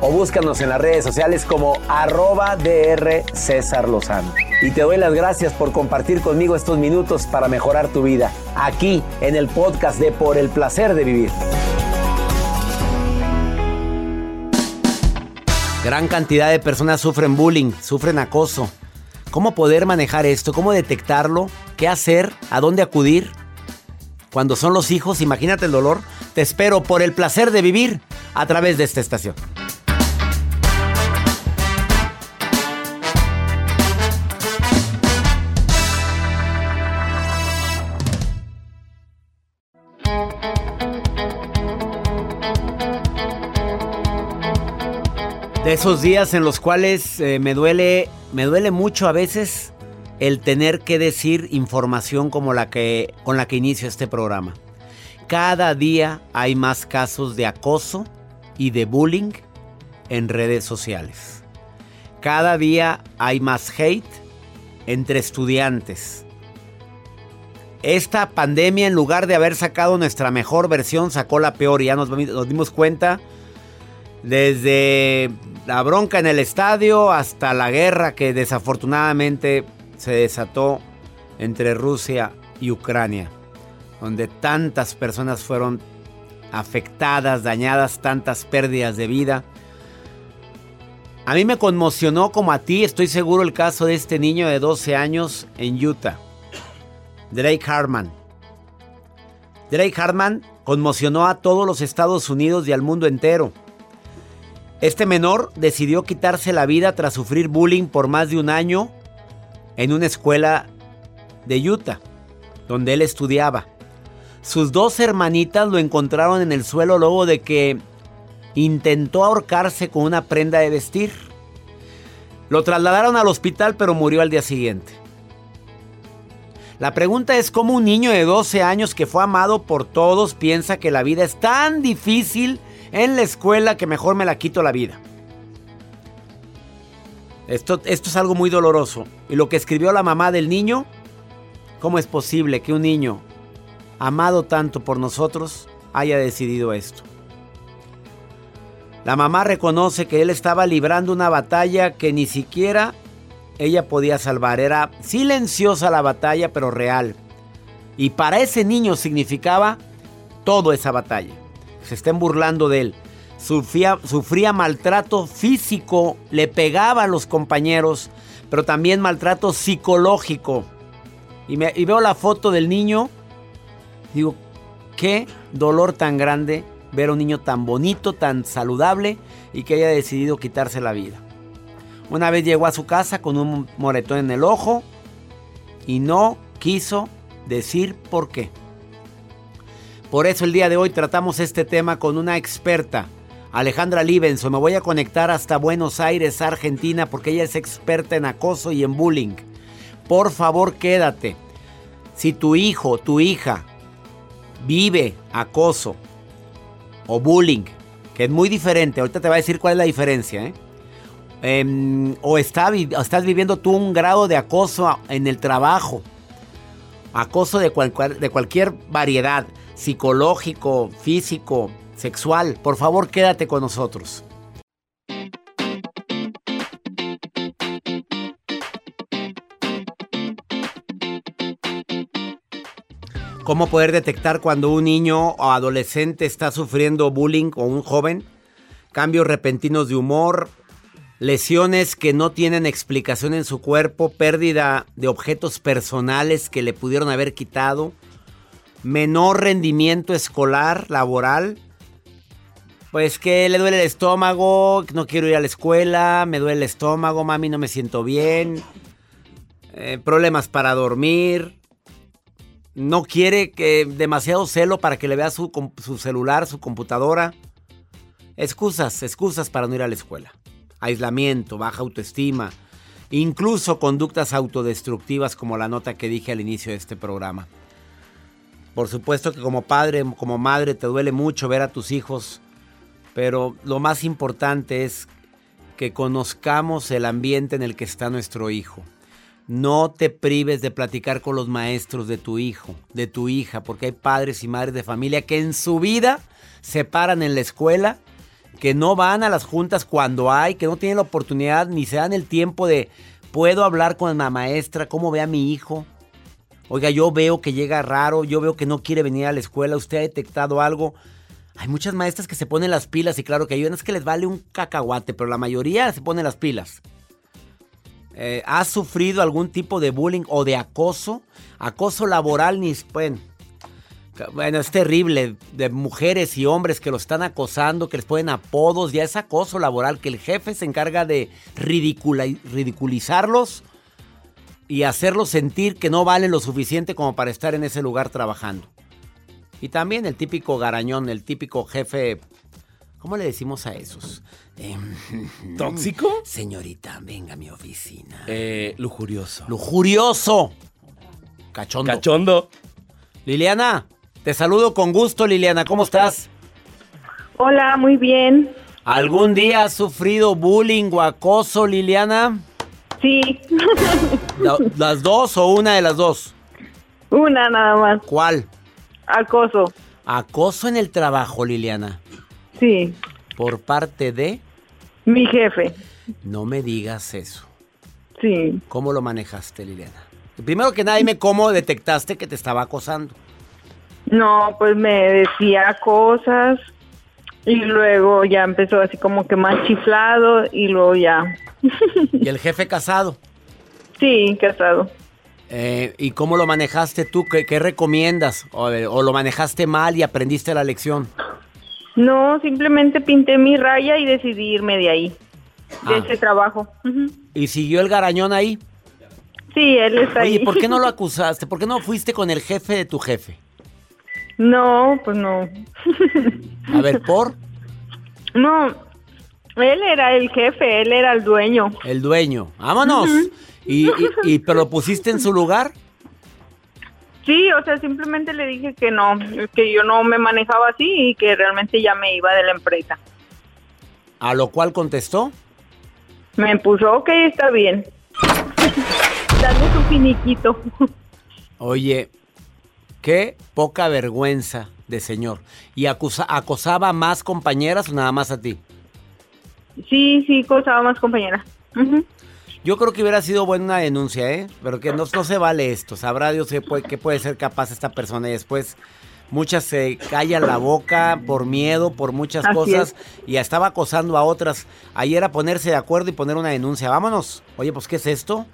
o búscanos en las redes sociales como arroba DR César Lozano. Y te doy las gracias por compartir conmigo estos minutos para mejorar tu vida, aquí en el podcast de Por el Placer de Vivir. Gran cantidad de personas sufren bullying, sufren acoso. ¿Cómo poder manejar esto? ¿Cómo detectarlo? ¿Qué hacer? ¿A dónde acudir? Cuando son los hijos, imagínate el dolor. Te espero por el placer de vivir a través de esta estación. De esos días en los cuales eh, me duele, me duele mucho a veces el tener que decir información como la que con la que inicio este programa. Cada día hay más casos de acoso y de bullying en redes sociales. Cada día hay más hate entre estudiantes. Esta pandemia, en lugar de haber sacado nuestra mejor versión, sacó la peor y ya nos, nos dimos cuenta desde la bronca en el estadio hasta la guerra que desafortunadamente se desató entre Rusia y Ucrania, donde tantas personas fueron afectadas, dañadas, tantas pérdidas de vida. A mí me conmocionó como a ti, estoy seguro, el caso de este niño de 12 años en Utah, Drake Hartman. Drake Hartman conmocionó a todos los Estados Unidos y al mundo entero. Este menor decidió quitarse la vida tras sufrir bullying por más de un año en una escuela de Utah, donde él estudiaba. Sus dos hermanitas lo encontraron en el suelo luego de que intentó ahorcarse con una prenda de vestir. Lo trasladaron al hospital pero murió al día siguiente. La pregunta es cómo un niño de 12 años que fue amado por todos piensa que la vida es tan difícil en la escuela que mejor me la quito la vida. Esto, esto es algo muy doloroso. Y lo que escribió la mamá del niño, ¿cómo es posible que un niño amado tanto por nosotros haya decidido esto? La mamá reconoce que él estaba librando una batalla que ni siquiera ella podía salvar. Era silenciosa la batalla, pero real. Y para ese niño significaba todo esa batalla se estén burlando de él. Sufría, sufría, maltrato físico, le pegaba a los compañeros, pero también maltrato psicológico. Y, me, y veo la foto del niño, digo, qué dolor tan grande ver a un niño tan bonito, tan saludable y que haya decidido quitarse la vida. Una vez llegó a su casa con un moretón en el ojo y no quiso decir por qué. Por eso el día de hoy tratamos este tema con una experta, Alejandra Libenso. Me voy a conectar hasta Buenos Aires, Argentina, porque ella es experta en acoso y en bullying. por favor quédate. Si tu hijo, tu hija vive acoso o bullying, que es muy diferente, ahorita te va a decir cuál es la diferencia, ¿eh? Em, o está, estás viviendo tú un grado de acoso en el trabajo, acoso de, de cualquier variedad, psicológico, físico, sexual, por favor quédate con nosotros. ¿Cómo poder detectar cuando un niño o adolescente está sufriendo bullying o un joven? Cambios repentinos de humor, lesiones que no tienen explicación en su cuerpo, pérdida de objetos personales que le pudieron haber quitado, menor rendimiento escolar, laboral, pues que le duele el estómago, no quiero ir a la escuela, me duele el estómago, mami, no me siento bien, eh, problemas para dormir, no quiere que demasiado celo para que le vea su, su celular, su computadora. Excusas, excusas para no ir a la escuela. Aislamiento, baja autoestima, incluso conductas autodestructivas como la nota que dije al inicio de este programa. Por supuesto que como padre, como madre, te duele mucho ver a tus hijos, pero lo más importante es que conozcamos el ambiente en el que está nuestro hijo. No te prives de platicar con los maestros de tu hijo, de tu hija, porque hay padres y madres de familia que en su vida se paran en la escuela, que no van a las juntas cuando hay, que no tienen la oportunidad ni se dan el tiempo de puedo hablar con la maestra, cómo ve a mi hijo. Oiga, yo veo que llega raro, yo veo que no quiere venir a la escuela, usted ha detectado algo. Hay muchas maestras que se ponen las pilas y claro que hay unas que les vale un cacahuate, pero la mayoría se ponen las pilas. Eh, ¿Has sufrido algún tipo de bullying o de acoso? Acoso laboral, ni bueno, bueno, es terrible de mujeres y hombres que lo están acosando, que les ponen apodos, ya es acoso laboral, que el jefe se encarga de ridiculizarlos y hacerlos sentir que no valen lo suficiente como para estar en ese lugar trabajando. Y también el típico garañón, el típico jefe, ¿cómo le decimos a esos? Em, ¿Tóxico? Señorita, venga a mi oficina. Eh, lujurioso. Lujurioso. Cachondo. Cachondo. Liliana, te saludo con gusto, Liliana. ¿Cómo estás? Hola, muy bien. ¿Algún día has sufrido bullying o acoso, Liliana? Sí. ¿Las dos o una de las dos? Una nada más. ¿Cuál? Acoso. Acoso en el trabajo, Liliana. Sí. ¿Por parte de? Mi jefe. No me digas eso. Sí. ¿Cómo lo manejaste, Liliana? Primero que nada, dime cómo detectaste que te estaba acosando. No, pues me decía cosas y luego ya empezó así como que más chiflado y luego ya. ¿Y el jefe casado? Sí, casado. Eh, ¿Y cómo lo manejaste tú? ¿Qué, recomiendas? O, ¿O, lo manejaste mal y aprendiste la lección? No, simplemente pinté mi raya y decidí irme de ahí, de ah. ese trabajo. ¿Y siguió el garañón ahí? Sí, él está ahí. ¿Y por qué no lo acusaste? ¿Por qué no fuiste con el jefe de tu jefe? No, pues no. A ver, ¿por? No, él era el jefe, él era el dueño. El dueño. Vámonos. ¿Y, y, pero lo pusiste en su lugar? Sí, o sea, simplemente le dije que no, que yo no me manejaba así y que realmente ya me iba de la empresa. A lo cual contestó. Me puso, ok, está bien. Dale su finiquito. Oye, qué poca vergüenza de señor. ¿Y acosaba más compañeras o nada más a ti? Sí, sí, acosaba más compañeras. Yo creo que hubiera sido buena una denuncia, ¿eh? Pero que no, no se vale esto. Sabrá Dios qué puede, qué puede ser capaz esta persona y después muchas se callan la boca por miedo, por muchas cosas y estaba acosando a otras. Ahí era ponerse de acuerdo y poner una denuncia. Vámonos. Oye, pues ¿qué es esto?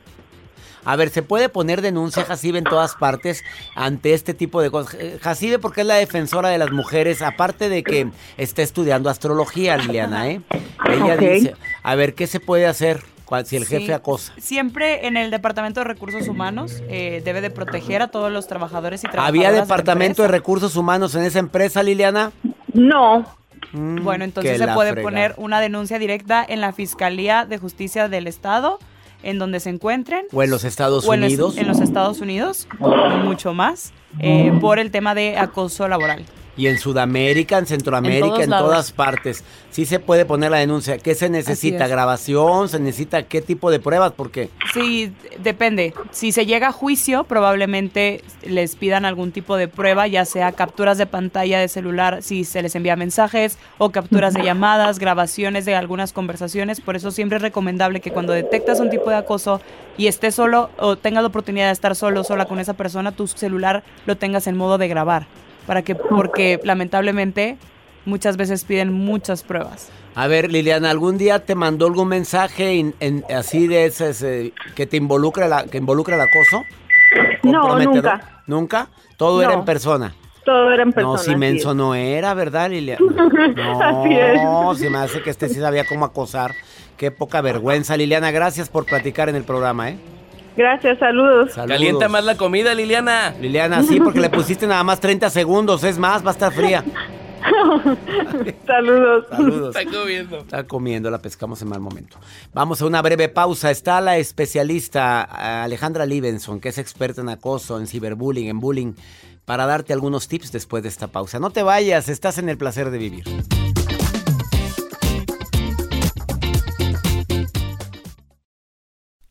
A ver, ¿se puede poner denuncia Jacibe en todas partes ante este tipo de cosas? Eh, Jacibe porque es la defensora de las mujeres, aparte de que está estudiando astrología, Liliana, ¿eh? Ella dice, a ver, ¿qué se puede hacer? si el jefe acosa. Siempre en el Departamento de Recursos Humanos eh, debe de proteger a todos los trabajadores y trabajadoras. ¿Había Departamento de, Recursos Humanos en esa empresa, Liliana? No. Mm, bueno, entonces se puede poner una denuncia directa en la Fiscalía de Justicia del Estado en donde se encuentren. O en los Estados o en los- Unidos. En los Estados Unidos, mucho más, eh, por el tema de acoso laboral. Y en Sudamérica, en Centroamérica, En todas partes. Sí se puede poner la denuncia. ¿Qué se necesita? es. ¿Grabación? ¿Se necesita qué tipo de pruebas? Porque Sí, depende. Si se llega a juicio, probablemente les pidan algún tipo de prueba, ya sea capturas de pantalla de celular, si se les envía mensajes, o capturas de llamadas, grabaciones de algunas conversaciones. Por eso siempre es recomendable que cuando detectas un tipo de acoso y estés solo o tengas la oportunidad de estar solo sola con esa persona, tu celular lo tengas en modo de grabar. Para que, porque lamentablemente muchas veces piden muchas pruebas. A ver, Liliana, ¿algún día te mandó algún mensaje en- en- así de ese, ese- que te involucra la, que involucra el acoso? No, nunca. ¿Nunca? Todo era No. en persona. Todo era en persona. no, si menso es. no era, ¿verdad, Liliana? Así es. No, se me hace que este sí sabía cómo acosar. Qué poca vergüenza, Liliana. Gracias por platicar en el programa, ¿eh? Gracias, saludos. Saludos. Calienta más la comida, Liliana. Liliana, sí, porque le pusiste nada más 30 segundos. Es más, va a estar fría. Saludos. Saludos. Está comiendo. Está comiendo, la pescamos en mal momento. Vamos a una breve pausa. Está la especialista eh, Alejandra Libenson, que es experta en acoso, en ciberbullying, en bullying, para darte algunos tips después de esta pausa. No te vayas, estás en el placer de vivir.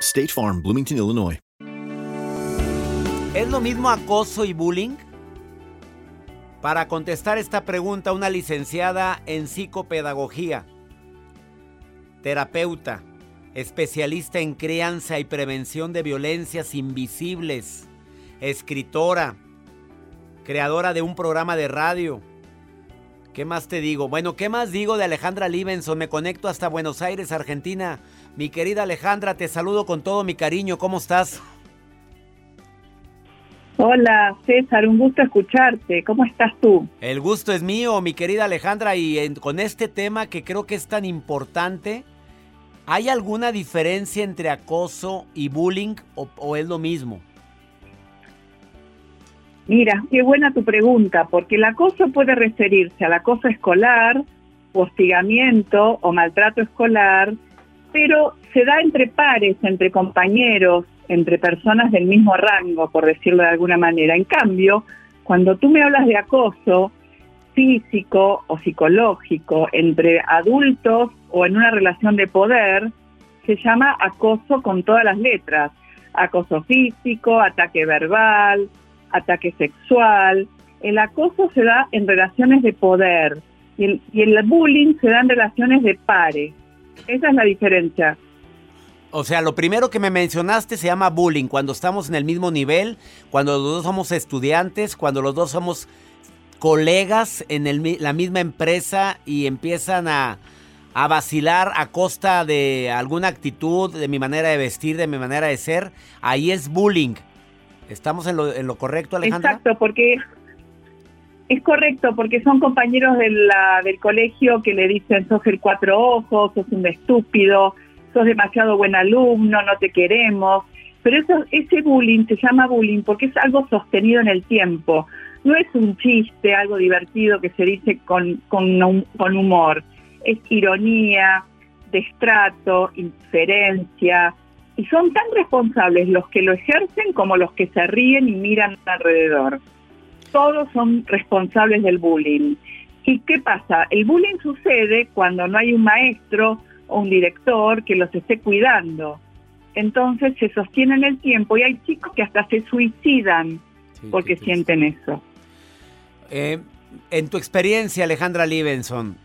State Farm, Bloomington, Illinois. ¿Es lo mismo acoso y bullying? Para contestar esta pregunta, una licenciada en psicopedagogía, terapeuta, especialista en crianza y prevención de violencias invisibles, escritora, creadora de un programa de radio. ¿Qué más te digo? Bueno, ¿qué más digo de Alejandra Libenson? Me conecto hasta Buenos Aires, Argentina. Mi querida Alejandra, te saludo con todo mi cariño. ¿Cómo estás? Hola César, un gusto escucharte. ¿Cómo estás tú? El gusto es mío, mi querida Alejandra, y en- con este tema que creo que es tan importante, ¿hay alguna diferencia entre acoso y bullying o, o es lo mismo? Mira, qué buena tu pregunta, porque el acoso puede referirse al acoso escolar, hostigamiento o maltrato escolar, pero se da entre pares, entre compañeros, entre personas del mismo rango, por decirlo de alguna manera. En cambio, cuando tú me hablas de acoso físico o psicológico entre adultos o en una relación de poder, se llama acoso con todas las letras. Acoso físico, ataque verbal, ataque sexual. El acoso se da en relaciones de poder y el, bullying se da en relaciones de pares. Esa es la diferencia. O sea, lo primero que me mencionaste se llama bullying, cuando estamos en el mismo nivel, cuando los dos somos estudiantes, cuando los dos somos colegas en el la misma empresa y empiezan a, a vacilar a costa de alguna actitud, de mi manera de vestir, de mi manera de ser, ahí es bullying. ¿Estamos en lo, en lo correcto, Alejandra? Exacto, porque es correcto, porque son compañeros del colegio que le dicen sos el cuatro ojos, sos un estúpido, sos demasiado buen alumno, no te queremos. Pero eso, ese bullying se llama bullying porque es algo sostenido en el tiempo. No es un chiste, algo divertido que se dice con, con, con humor. Es ironía, destrato, inferencia. Y son tan responsables los que lo ejercen como los que se ríen y miran alrededor. Todos son responsables del bullying. ¿Y qué pasa? El bullying sucede cuando no hay un maestro o un director que los esté cuidando. entonces se sostiene en el tiempo y hay chicos que hasta se suicidan Sí, porque sienten eso. Eh, en tu experiencia, Alejandra Libenson,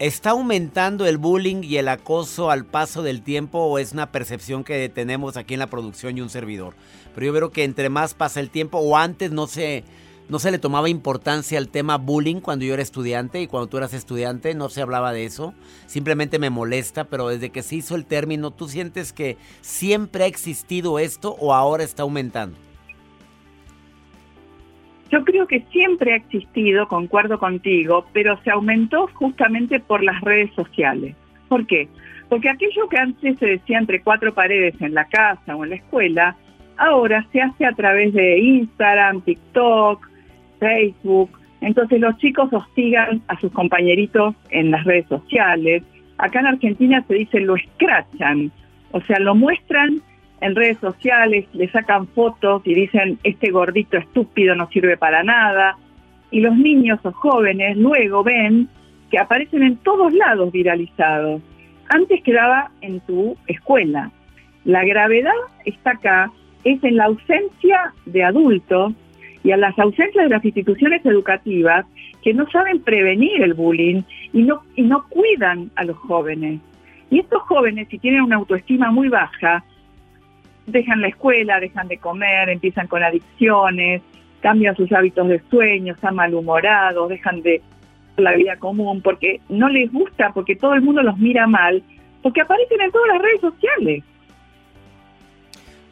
¿está aumentando el bullying y el acoso al paso del tiempo o es una percepción que tenemos aquí en la producción y un servidor? Pero yo veo que entre más pasa el tiempo o antes no se, no se le tomaba importancia al tema bullying cuando yo era estudiante y cuando tú eras estudiante no se hablaba de eso. Simplemente me molesta, pero desde que se hizo el término, ¿tú sientes que siempre ha existido esto o ahora está aumentando? Yo creo que siempre ha existido, concuerdo contigo, pero se aumentó justamente por las redes sociales. ¿Por qué? Porque aquello que antes se decía entre cuatro paredes en la casa o en la escuela, ahora se hace a través de Instagram, TikTok, Facebook. Entonces los chicos hostigan a sus compañeritos en las redes sociales. Acá en Argentina se dice lo escrachan, o sea, lo muestran en redes sociales, le sacan fotos y dicen este gordito estúpido no sirve para nada. Y los niños o jóvenes luego ven que aparecen en todos lados viralizados. Antes quedaba en tu escuela. La gravedad está acá, es en la ausencia de adultos y a las ausencias de las instituciones educativas que no saben prevenir el bullying y no, y no cuidan a los jóvenes. Y estos jóvenes, si tienen una autoestima muy baja, dejan la escuela, dejan de comer, empiezan con adicciones, cambian sus hábitos de sueño, están malhumorados, dejan de la vida común porque no les gusta, porque todo el mundo los mira mal, porque aparecen en todas las redes sociales.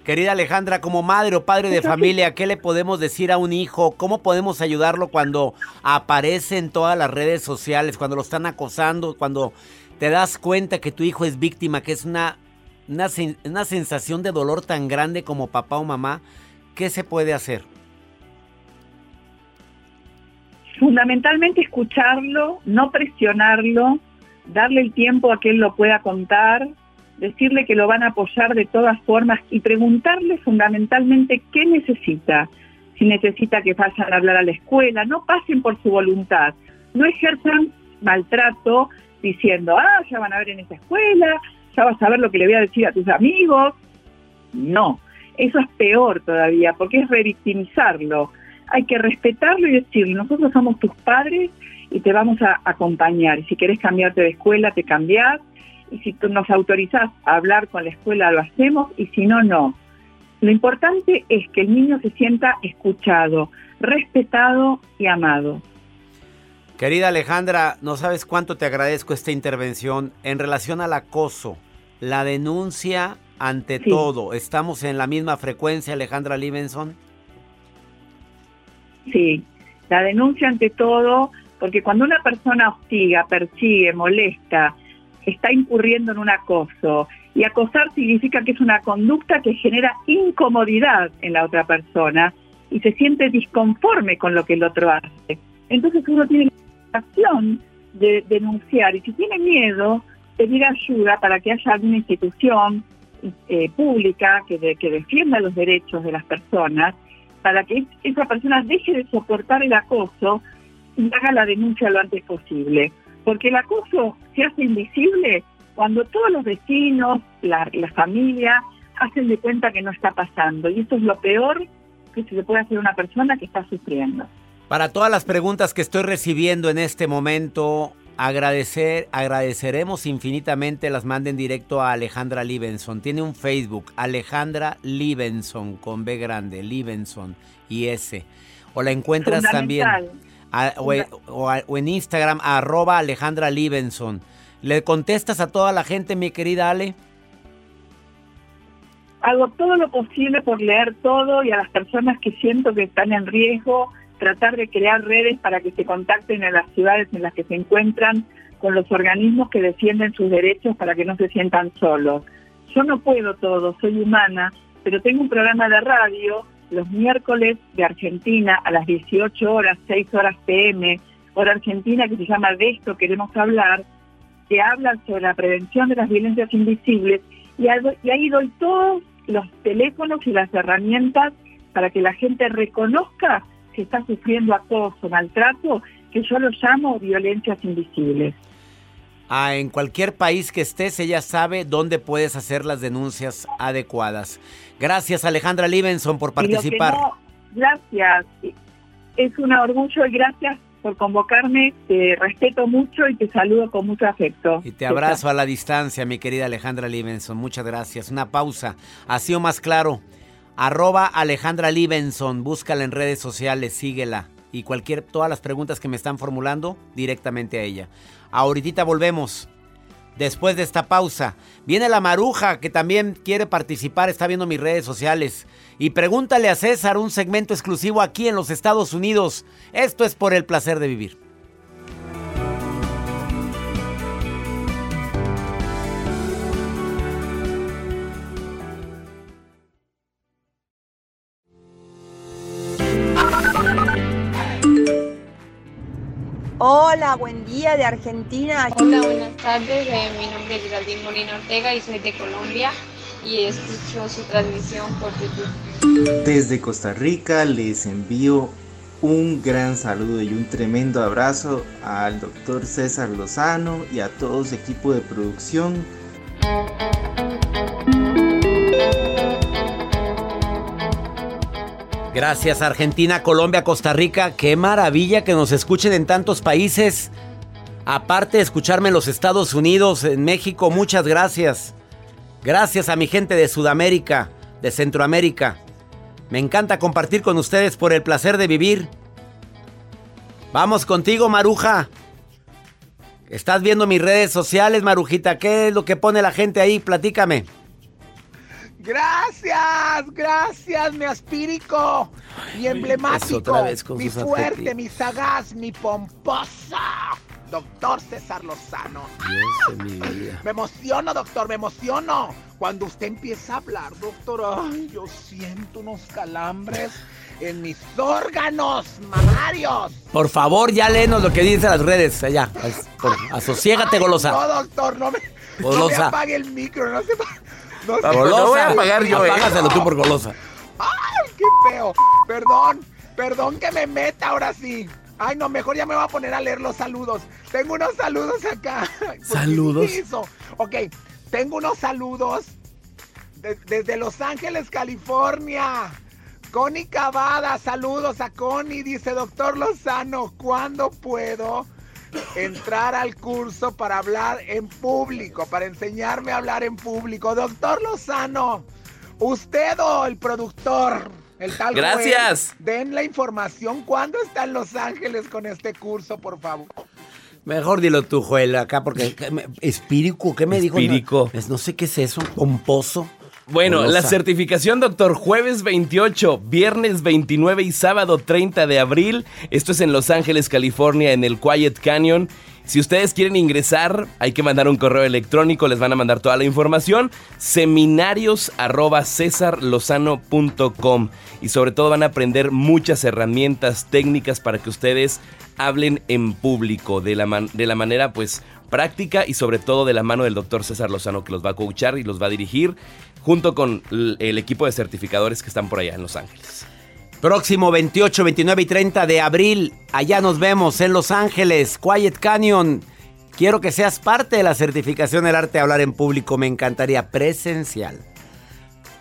Querida Alejandra, como madre o padre de familia, ¿qué le podemos decir a un hijo? ¿Cómo podemos ayudarlo cuando aparece en todas las redes sociales, cuando lo están acosando, cuando te das cuenta que tu hijo es víctima, que es una, una, una sensación de dolor tan grande como papá o mamá? ¿Qué se puede hacer? Fundamentalmente escucharlo, no presionarlo, darle el tiempo a que él lo pueda contar, decirle que lo van a apoyar de todas formas y preguntarle fundamentalmente qué necesita. Si necesita que vayan a hablar a la escuela, no pasen por su voluntad, no ejerzan maltrato diciendo, ah, ya van a ver en esa escuela, ya vas a ver lo que le voy a decir a tus amigos. No, eso es peor todavía, porque es revictimizarlo. Hay que respetarlo y decirle, nosotros somos tus padres y te vamos a acompañar. Si querés cambiarte de escuela, te cambiás. Y si tú nos autorizás a hablar con la escuela, lo hacemos. Y si no, no. Lo importante es que el niño se sienta escuchado, respetado y amado. Querida Alejandra, no sabes cuánto te agradezco esta intervención en relación al acoso, la denuncia ante Sí. todo. ¿Estamos en la misma frecuencia, Alejandra Libenson? Sí, la denuncia ante todo, porque cuando una persona hostiga, persigue, molesta, está incurriendo en un acoso, y acosar significa que es una conducta que genera incomodidad en la otra persona y se siente disconforme con lo que el otro hace. Entonces uno tiene la acción de denunciar y si tiene miedo, pedir ayuda para que haya alguna institución eh, pública que, que defienda los derechos de las personas para que esa persona deje de soportar el acoso y haga la denuncia lo antes posible. Porque el acoso se hace invisible cuando todos los vecinos, la, la familia, hacen de cuenta que no está pasando. Y eso es lo peor que se le puede hacer a una persona que está sufriendo. Para todas las preguntas que estoy recibiendo en este momento, agradecer, agradeceremos infinitamente las manden directo a Alejandra Libenson. Tiene un Facebook, Alejandra Libenson, con B grande, Libenson y S. O la encuentras también. A- o, o a- o en Instagram, arroba Alejandra Libenson. ¿Le contestas a toda la gente, mi querida Ale? Hago todo lo posible por leer todo y a las personas que siento que están en riesgo, tratar de crear redes para que se contacten en las ciudades en las que se encuentran con los organismos que defienden sus derechos para que no se sientan solos. Yo no puedo todo, soy humana, pero tengo un programa de radio los miércoles de Argentina a las 18 horas, 6 horas PM, hora argentina, que se llama De esto queremos hablar, que habla sobre la prevención de las violencias invisibles y ahí- doy todos los teléfonos y las herramientas para que la gente reconozca que está sufriendo acoso, maltrato, que yo lo llamo violencias invisibles. Ah, en cualquier país que estés, ella sabe dónde puedes hacer las denuncias adecuadas. Gracias Alejandra Livenson por participar. no- gracias. Es un orgullo y gracias por convocarme. Te respeto mucho y te saludo con mucho afecto. Y te abrazo a la distancia, mi querida Alejandra Livenson. Muchas gracias. Una pausa. Ha sido más claro. Arroba Alejandra Livenson. Búscala en redes sociales, síguela. Y cualquier, todas las preguntas que me están formulando, directamente a ella. Ahorita volvemos. Después de esta pausa, viene la maruja que también quiere participar, está viendo mis redes sociales. Y pregúntale a César un segmento exclusivo aquí en los Estados Unidos. Esto es por el placer de vivir. Hola, buen día de Argentina. Hola, buenas tardes. Eh, mi nombre es Geraldine Molina Ortega y soy de Colombia y escucho su transmisión por YouTube. Desde Costa Rica les envío un gran saludo y un tremendo abrazo al doctor César Lozano y a todo su equipo de producción. Gracias Argentina, Colombia, Costa Rica. Qué maravilla que nos escuchen en tantos países. Aparte de escucharme en los Estados Unidos, en México, muchas gracias. Gracias a mi gente de Sudamérica, de Centroamérica. Me encanta compartir con ustedes por el placer de vivir. Vamos contigo, Maruja. Estás viendo mis redes sociales, Marujita. ¿Qué es lo que pone la gente ahí? Platícame. Gracias, gracias, mi aspírico, mi emblemático, con mi fuerte, mi sagaz, mi pomposa, doctor César Lozano. Me emociono, doctor, me emociono. Cuando usted empieza a hablar, doctor, ay, yo siento unos calambres en mis órganos mamarios. Por favor, ya léenos lo que dicen las redes. Allá, as- por- asosiégate, golosa. No, doctor, no me, no me apague el micro, no se... No se- Golosa. Apágaselo tú por golosa. ¡Ay, qué feo! Perdón, perdón que me meta ahora sí. Ay, no, mejor ya me voy a poner a leer los saludos. Tengo unos saludos acá. ¿Saludos? Ok, tengo unos saludos de- desde Los Ángeles, California. Connie Cavada, saludos a Connie. Dice, doctor Lozano, ¿cuándo puedo entrar al curso para hablar en público? Para enseñarme a hablar en público. Doctor Lozano, usted o el productor, el tal Joel, Gracias. den la información. ¿Cuándo está en Los Ángeles con este curso, por favor? Mejor dilo tú, Joel, acá, porque. ¿qué me- Espírico, ¿qué me dijo? No, es- no sé qué es eso. Pomposo. Bueno, la certificación, doctor, jueves 28, viernes 29 y sábado 30 de abril. Esto es en Los Ángeles, California, en el Quiet Canyon. Si ustedes quieren ingresar, hay que mandar un correo electrónico, les van a mandar toda la información. Seminarios arroba cesarlozano.com. Y sobre todo van a aprender muchas herramientas técnicas para que ustedes hablen en público de la, man- de la manera pues práctica y sobre todo de la mano del doctor César Lozano que los va a coachar y los va a dirigir junto con el equipo de certificadores que están por allá en Los Ángeles. Próximo 28, 29 y 30 de abril. Allá nos vemos en Los Ángeles, Quiet Canyon. Quiero que seas parte de la certificación del arte de hablar en público. Me encantaría presencial.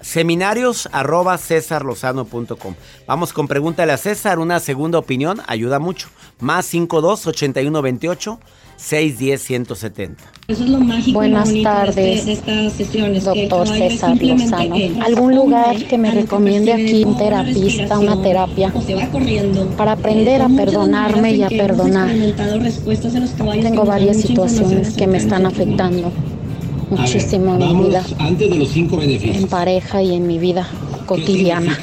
Seminarios arroba cesarlozano.com. Vamos con pregúntale a César. Una segunda opinión ayuda mucho. Más 52 81 28 610 170. Eso es lo mágico Buenas lo tardes, de, este- de estas sesiones. doctor César Lozano. ¿Algún lugar que me recomiende aquí un terapista, una terapia, para aprender Eh, a perdonarme y a perdonar? Tengo varias situaciones que me están su afectando muchísimo en mi vida, Antes de los cinco beneficios. en pareja y en mi vida cotidiana.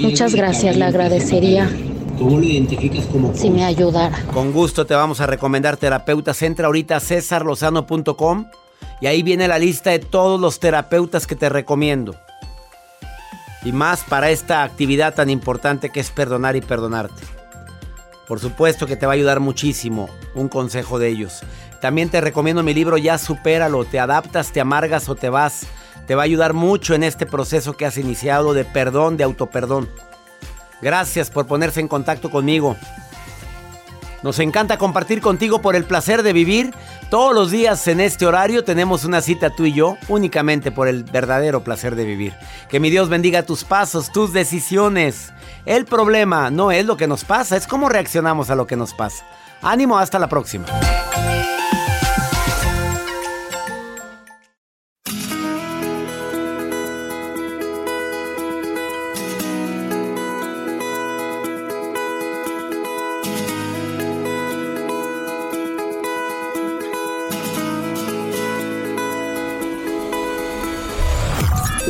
Muchas gracias, le agradecería? ¿Cómo lo identificas como si me ayudara. Con gusto te vamos a recomendar terapeutas. Entra ahorita a cesarlozano.com y ahí viene la lista de todos los terapeutas que te recomiendo. Y más para esta actividad tan importante que es perdonar y perdonarte. Por supuesto que te va a ayudar muchísimo un consejo de ellos. También te recomiendo mi libro Ya supéralo, te adaptas, te amargas o te vas. Te va a ayudar mucho en este proceso que has iniciado de perdón, de autoperdón. Gracias por ponerse en contacto conmigo. Nos encanta compartir contigo por el placer de vivir. Todos los días en este horario tenemos una cita tú y yo, únicamente por el verdadero placer de vivir. Que mi Dios bendiga tus pasos, tus decisiones. El problema no es lo que nos pasa, es cómo reaccionamos a lo que nos pasa. Ánimo, hasta la próxima.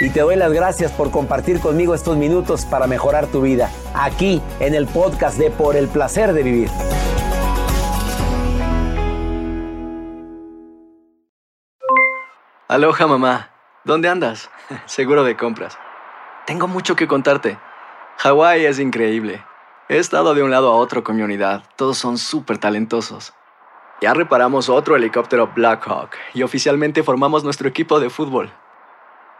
Y te doy las gracias por compartir conmigo estos minutos para mejorar tu vida, aquí en el podcast de Por el Placer de Vivir. Aloha mamá, ¿dónde andas? Seguro de compras. Tengo mucho que contarte. Hawái es increíble. He estado de un lado a otro con mi unidad. Todos son súper talentosos. Ya reparamos otro helicóptero Blackhawk y oficialmente formamos nuestro equipo de fútbol.